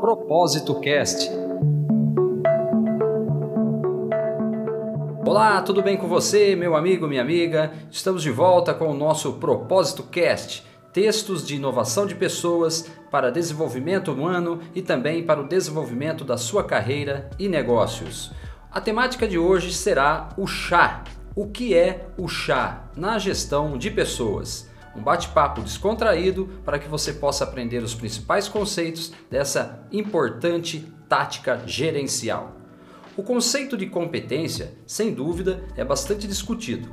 Propósito Cast. Olá, tudo bem com você, meu amigo, minha amiga? Estamos de volta com o nosso Propósito Cast. Textos de inovação de pessoas para desenvolvimento humano e também para o desenvolvimento da sua carreira e negócios. A temática de hoje será o chá. O que é o chá na gestão de pessoas? Um bate-papo descontraído para que você possa aprender os principais conceitos dessa importante tática gerencial. O conceito de competência, sem dúvida, é bastante discutido.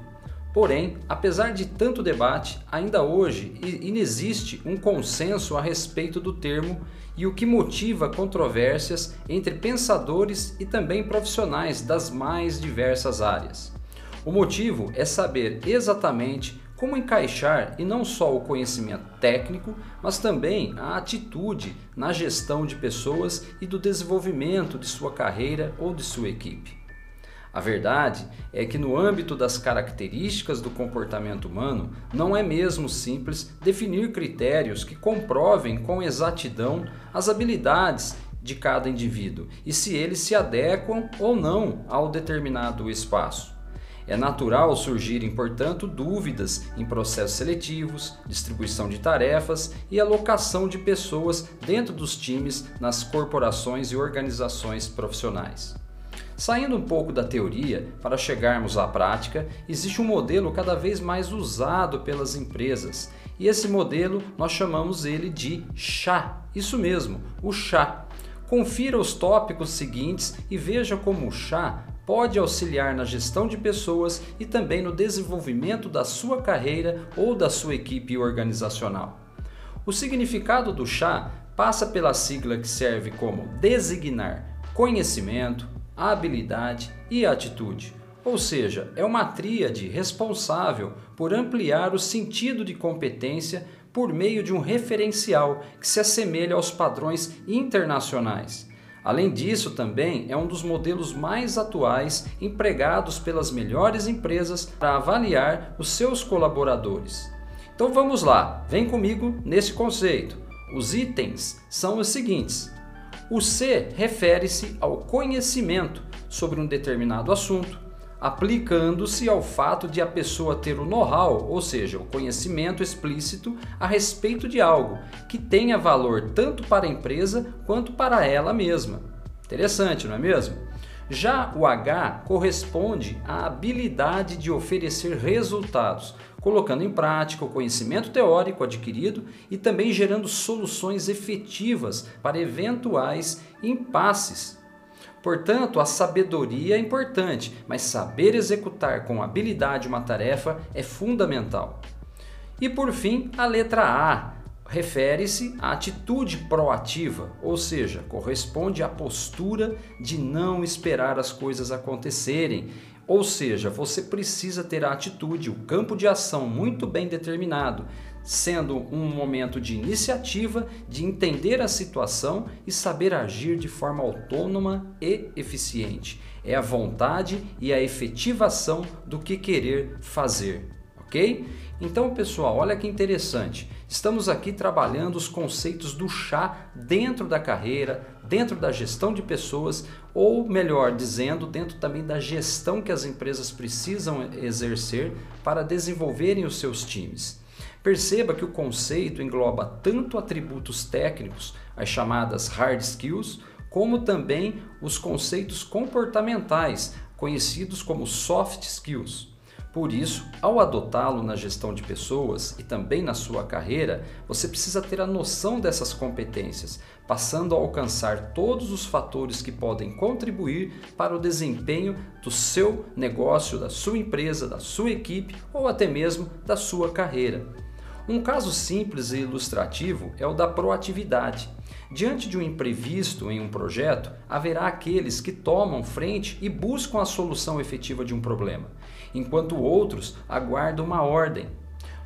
Porém, apesar de tanto debate, ainda hoje inexiste um consenso a respeito do termo e o que motiva controvérsias entre pensadores e também profissionais das mais diversas áreas. O motivo é saber exatamente como encaixar e não só o conhecimento técnico, mas também a atitude na gestão de pessoas e do desenvolvimento de sua carreira ou de sua equipe. A verdade é que, no âmbito das características do comportamento humano, não é mesmo simples definir critérios que comprovem com exatidão as habilidades de cada indivíduo e se eles se adequam ou não ao determinado espaço. É natural surgirem, portanto, dúvidas em processos seletivos, distribuição de tarefas e alocação de pessoas dentro dos times nas corporações e organizações profissionais. Saindo um pouco da teoria para chegarmos à prática, existe um modelo cada vez mais usado pelas empresas e esse modelo nós chamamos ele de chá. Isso mesmo, o chá. Confira os tópicos seguintes e veja como o chá pode auxiliar na gestão de pessoas e também no desenvolvimento da sua carreira ou da sua equipe organizacional. O significado do chá passa pela sigla que serve como designar conhecimento, habilidade e atitude. Ou seja, é uma tríade responsável por ampliar o sentido de competência por meio de um referencial que se assemelha aos padrões internacionais. Além disso, também é um dos modelos mais atuais empregados pelas melhores empresas para avaliar os seus colaboradores. Então vamos lá, vem comigo nesse conceito. Os itens são os seguintes: o C refere-se ao conhecimento sobre um determinado assunto, aplicando-se ao fato de a pessoa ter o know-how, ou seja, o conhecimento explícito a respeito de algo que tenha valor tanto para a empresa quanto para ela mesma. Interessante, não é mesmo? Já o H corresponde à habilidade de oferecer resultados, colocando em prática o conhecimento teórico adquirido e também gerando soluções efetivas para eventuais impasses Portanto, a sabedoria é importante, mas saber executar com habilidade uma tarefa é fundamental. E por fim, a letra A refere-se à atitude proativa, ou seja, corresponde à postura de não esperar as coisas acontecerem. Ou seja, você precisa ter a atitude, o campo de ação muito bem determinado, sendo um momento de iniciativa, de entender a situação e saber agir de forma autônoma e eficiente. É a vontade e a efetivação do que querer fazer, ok? Então, pessoal, olha que interessante. Estamos aqui trabalhando os conceitos do chá dentro da carreira, dentro da gestão de pessoas, ou melhor dizendo, dentro também da gestão que as empresas precisam exercer para desenvolverem os seus times. Perceba que o conceito engloba tanto atributos técnicos, as chamadas hard skills, como também os conceitos comportamentais, conhecidos como soft skills. Por isso, ao adotá-lo na gestão de pessoas e também na sua carreira, você precisa ter a noção dessas competências, passando a alcançar todos os fatores que podem contribuir para o desempenho do seu negócio, da sua empresa, da sua equipe ou até mesmo da sua carreira. Um caso simples e ilustrativo é o da proatividade. Diante de um imprevisto em um projeto, haverá aqueles que tomam frente e buscam a solução efetiva de um problema, enquanto outros aguardam uma ordem.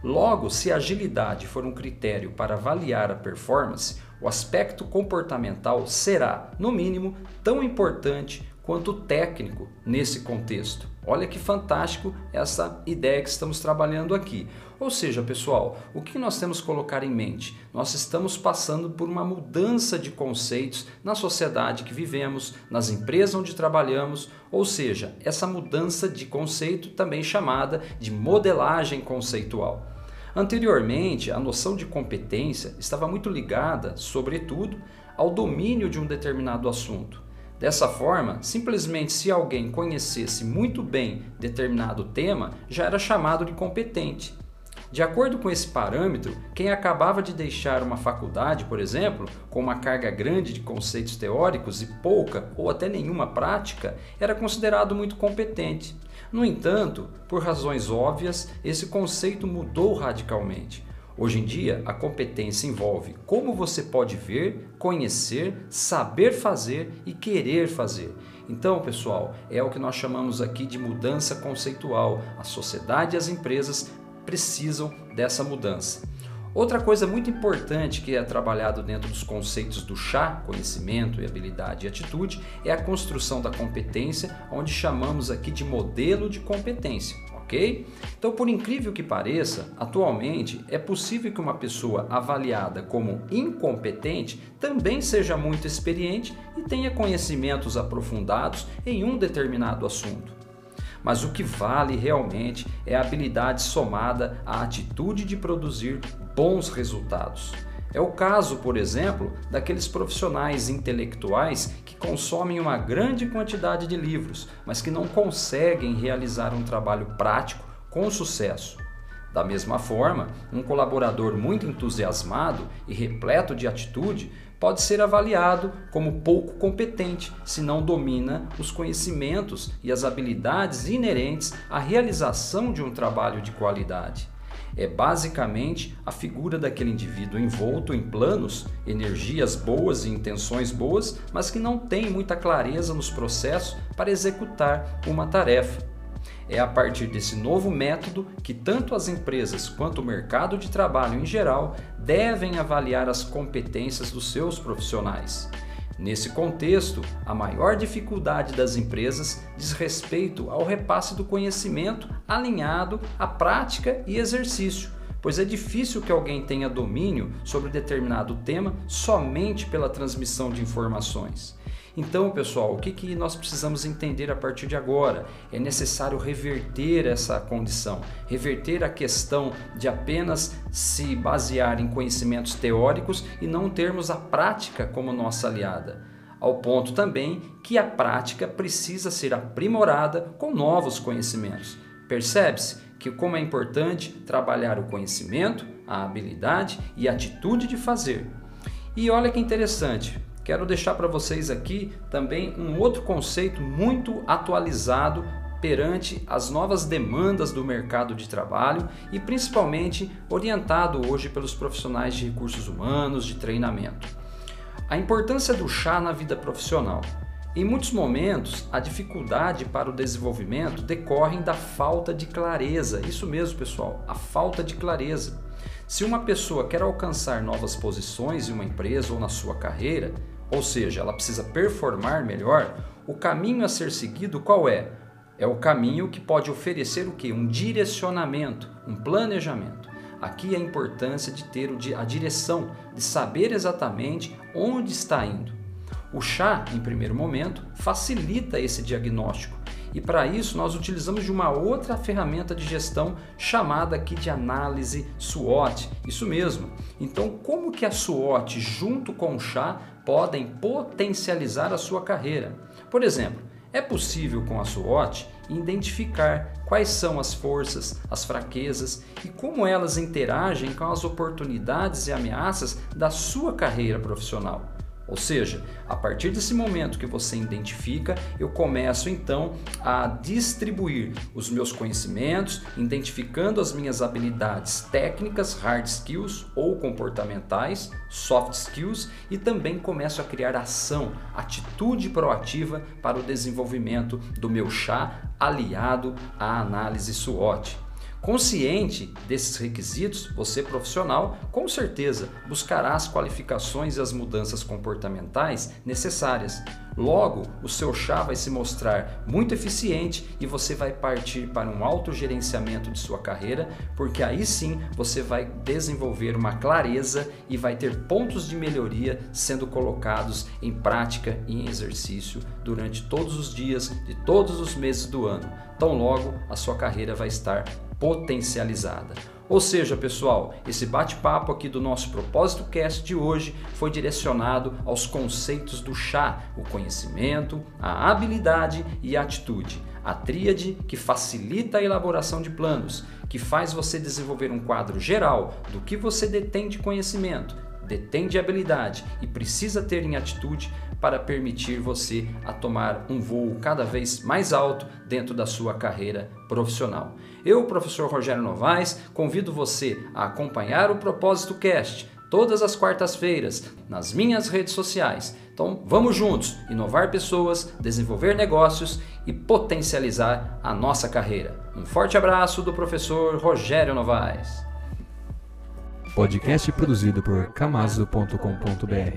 Logo, se a agilidade for um critério para avaliar a performance, o aspecto comportamental será, no mínimo, tão importante quanto técnico nesse contexto. Olha que fantástico essa ideia que estamos trabalhando aqui. Ou seja, pessoal, o que nós temos que colocar em mente? Nós estamos passando por uma mudança de conceitos na sociedade que vivemos, nas empresas onde trabalhamos, ou seja, essa mudança de conceito também chamada de modelagem conceitual. Anteriormente, a noção de competência estava muito ligada, sobretudo, ao domínio de um determinado assunto. Dessa forma, simplesmente se alguém conhecesse muito bem determinado tema, já era chamado de competente. De acordo com esse parâmetro, quem acabava de deixar uma faculdade, por exemplo, com uma carga grande de conceitos teóricos e pouca ou até nenhuma prática, era considerado muito competente. No entanto, por razões óbvias, esse conceito mudou radicalmente. Hoje em dia, a competência envolve como você pode ver, conhecer, saber fazer e querer fazer. Então, pessoal, é o que nós chamamos aqui de mudança conceitual. A sociedade e as empresas precisam dessa mudança. Outra coisa muito importante que é trabalhado dentro dos conceitos do chá, conhecimento habilidade e atitude, é a construção da competência, onde chamamos aqui de modelo de competência, ok? Então, por incrível que pareça, atualmente é possível que uma pessoa avaliada como incompetente também seja muito experiente e tenha conhecimentos aprofundados em um determinado assunto. Mas o que vale realmente é a habilidade somada à atitude de produzir bons resultados. É o caso, por exemplo, daqueles profissionais intelectuais que consomem uma grande quantidade de livros, mas que não conseguem realizar um trabalho prático com sucesso. Da mesma forma, um colaborador muito entusiasmado e repleto de atitude pode ser avaliado como pouco competente se não domina os conhecimentos e as habilidades inerentes à realização de um trabalho de qualidade. É basicamente a figura daquele indivíduo envolto em planos, energias boas e intenções boas, mas que não tem muita clareza nos processos para executar uma tarefa. É a partir desse novo método que tanto as empresas quanto o mercado de trabalho em geral devem avaliar as competências dos seus profissionais. Nesse contexto, a maior dificuldade das empresas diz respeito ao repasse do conhecimento alinhado à prática e exercício, pois é difícil que alguém tenha domínio sobre determinado tema somente pela transmissão de informações. Então, pessoal, o que, que nós precisamos entender a partir de agora? É necessário reverter essa condição, reverter a questão de apenas se basear em conhecimentos teóricos e não termos a prática como nossa aliada. Ao ponto também que a prática precisa ser aprimorada com novos conhecimentos. Percebe-se que como é importante trabalhar o conhecimento, a habilidade e a atitude de fazer. E olha que interessante, quero deixar para vocês aqui também um outro conceito muito atualizado perante as novas demandas do mercado de trabalho e principalmente orientado hoje pelos profissionais de recursos humanos, de treinamento. A importância do chá na vida profissional. Em muitos momentos, a dificuldade para o desenvolvimento decorre da falta de clareza. Isso mesmo, pessoal, a falta de clareza. Se uma pessoa quer alcançar novas posições em uma empresa ou na sua carreira, ou seja, ela precisa performar melhor, o caminho a ser seguido qual é? É o caminho que pode oferecer o que? Um direcionamento, um planejamento. Aqui a importância de ter a direção, de saber exatamente onde está indo. O chá, em primeiro momento, facilita esse diagnóstico e para isso nós utilizamos de uma outra ferramenta de gestão chamada aqui de análise SWOT. Isso mesmo. Então, como que a SWOT junto com o chá podem potencializar a sua carreira? Por exemplo, é possível com a SWOT identificar quais são as forças, as fraquezas e como elas interagem com as oportunidades e ameaças da sua carreira profissional. Ou seja, a partir desse momento que você identifica, eu começo então a distribuir os meus conhecimentos, identificando as minhas habilidades técnicas, hard skills ou comportamentais, soft skills, e também começo a criar ação, atitude proativa para o desenvolvimento do meu chá aliado à análise SWOT. Consciente desses requisitos, você profissional, com certeza, buscará as qualificações e as mudanças comportamentais necessárias. Logo, o seu chá vai se mostrar muito eficiente e você vai partir para um autogerenciamento de sua carreira, porque aí sim você vai desenvolver uma clareza e vai ter pontos de melhoria sendo colocados em prática e em exercício durante todos os dias de todos os meses do ano. Tão logo a sua carreira vai estar potencializada. Ou seja, pessoal, esse bate-papo aqui do nosso Propósito Cast de hoje foi direcionado aos conceitos do chá, o conhecimento, a habilidade e a atitude. A tríade que facilita a elaboração de planos, que faz você desenvolver um quadro geral do que você detém de conhecimento, detém de habilidade e precisa ter em atitude para permitir você a tomar um voo cada vez mais alto dentro da sua carreira profissional. Eu, professor Rogério Novaes, convido você a acompanhar o Propósito Cast todas as quartas-feiras nas minhas redes sociais. Então, vamos juntos inovar pessoas, desenvolver negócios e potencializar a nossa carreira. Um forte abraço do professor Rogério Novaes. Podcast produzido por camaso.com.br